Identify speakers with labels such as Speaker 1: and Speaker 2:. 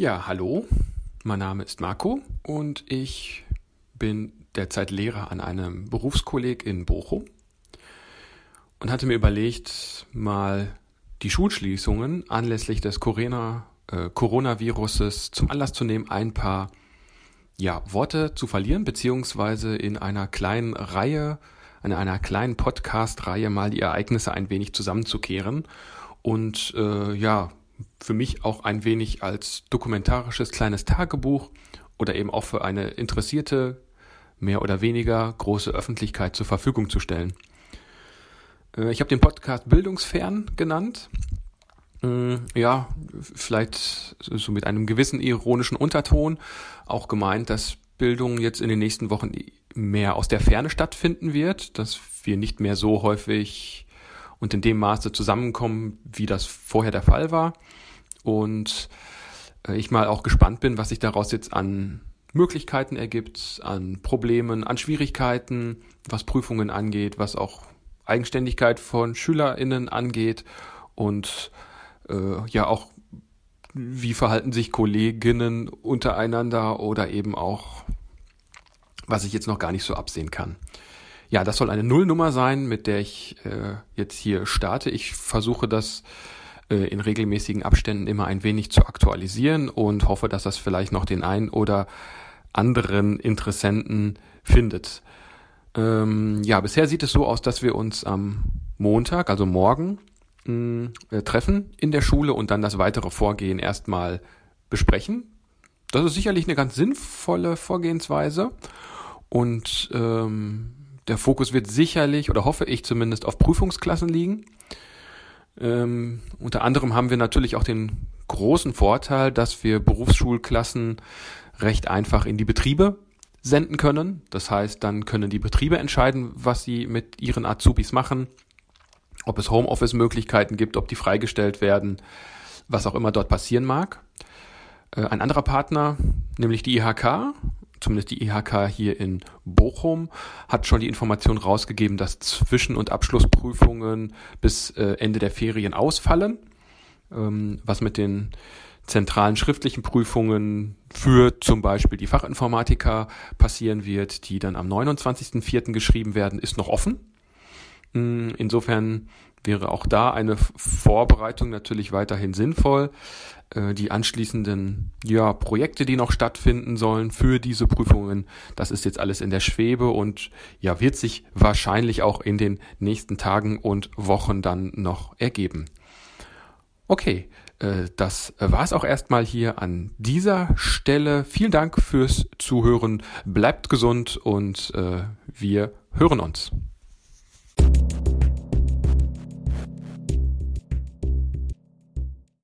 Speaker 1: Ja, hallo, mein Name ist Marco und ich bin derzeit Lehrer an einem Berufskolleg in Bochum und hatte mir überlegt, mal die Schulschließungen anlässlich des Corona, äh, Coronaviruses zum Anlass zu nehmen, ein paar ja, Worte zu verlieren, beziehungsweise in einer kleinen Reihe, in einer kleinen Podcast-Reihe mal die Ereignisse ein wenig zusammenzukehren und äh, ja, für mich auch ein wenig als dokumentarisches kleines Tagebuch oder eben auch für eine interessierte, mehr oder weniger große Öffentlichkeit zur Verfügung zu stellen. Äh, ich habe den Podcast Bildungsfern genannt. Mm, ja, vielleicht so mit einem gewissen ironischen Unterton auch gemeint, dass Bildung jetzt in den nächsten Wochen mehr aus der Ferne stattfinden wird, dass wir nicht mehr so häufig und in dem Maße zusammenkommen, wie das vorher der Fall war. Und äh, ich mal auch gespannt bin, was sich daraus jetzt an Möglichkeiten ergibt, an Problemen, an Schwierigkeiten, was Prüfungen angeht, was auch Eigenständigkeit von SchülerInnen angeht und äh, ja auch wie verhalten sich Kolleginnen untereinander oder eben auch, was ich jetzt noch gar nicht so absehen kann. Ja, das soll eine Nullnummer sein, mit der ich äh, jetzt hier starte. Ich versuche das äh, in regelmäßigen Abständen immer ein wenig zu aktualisieren und hoffe, dass das vielleicht noch den einen oder anderen Interessenten findet. Ähm, ja, bisher sieht es so aus, dass wir uns am Montag, also morgen, mh, mm, äh, treffen in der Schule und dann das weitere Vorgehen erstmal besprechen. Das ist sicherlich eine ganz sinnvolle Vorgehensweise und ähm, der Fokus wird sicherlich, oder hoffe ich zumindest, auf Prüfungsklassen liegen. Ähm, unter anderem haben wir natürlich auch den großen Vorteil, dass wir Berufsschulklassen recht einfach in die Betriebe senden können. Das heißt, dann können die Betriebe entscheiden, was sie mit ihren Azubis machen, ob es Homeoffice-Möglichkeiten gibt, ob die freigestellt werden, was auch immer dort passieren mag. Äh, ein anderer Partner, nämlich die IHK, zumindest die IHK hier in Bochum, hat schon die Information rausgegeben, dass Zwischen- und Abschlussprüfungen bis äh, Ende der Ferien ausfallen. Ähm, was mit den zentralen schriftlichen Prüfungen für zum Beispiel die Fachinformatiker passieren wird, die dann am 29.04. geschrieben werden, ist noch offen. Mm, insofern wäre auch da eine Vorbereitung natürlich weiterhin sinnvoll. Äh, die anschließenden ja, Projekte, die noch stattfinden sollen für diese Prüfungen, das ist jetzt alles in der Schwebe und ja, wird sich wahrscheinlich auch in den nächsten Tagen und Wochen dann noch ergeben. Okay, äh, das war es auch erstmal hier an dieser Stelle. Vielen Dank fürs Zuhören. Bleibt gesund und äh, wir hören uns.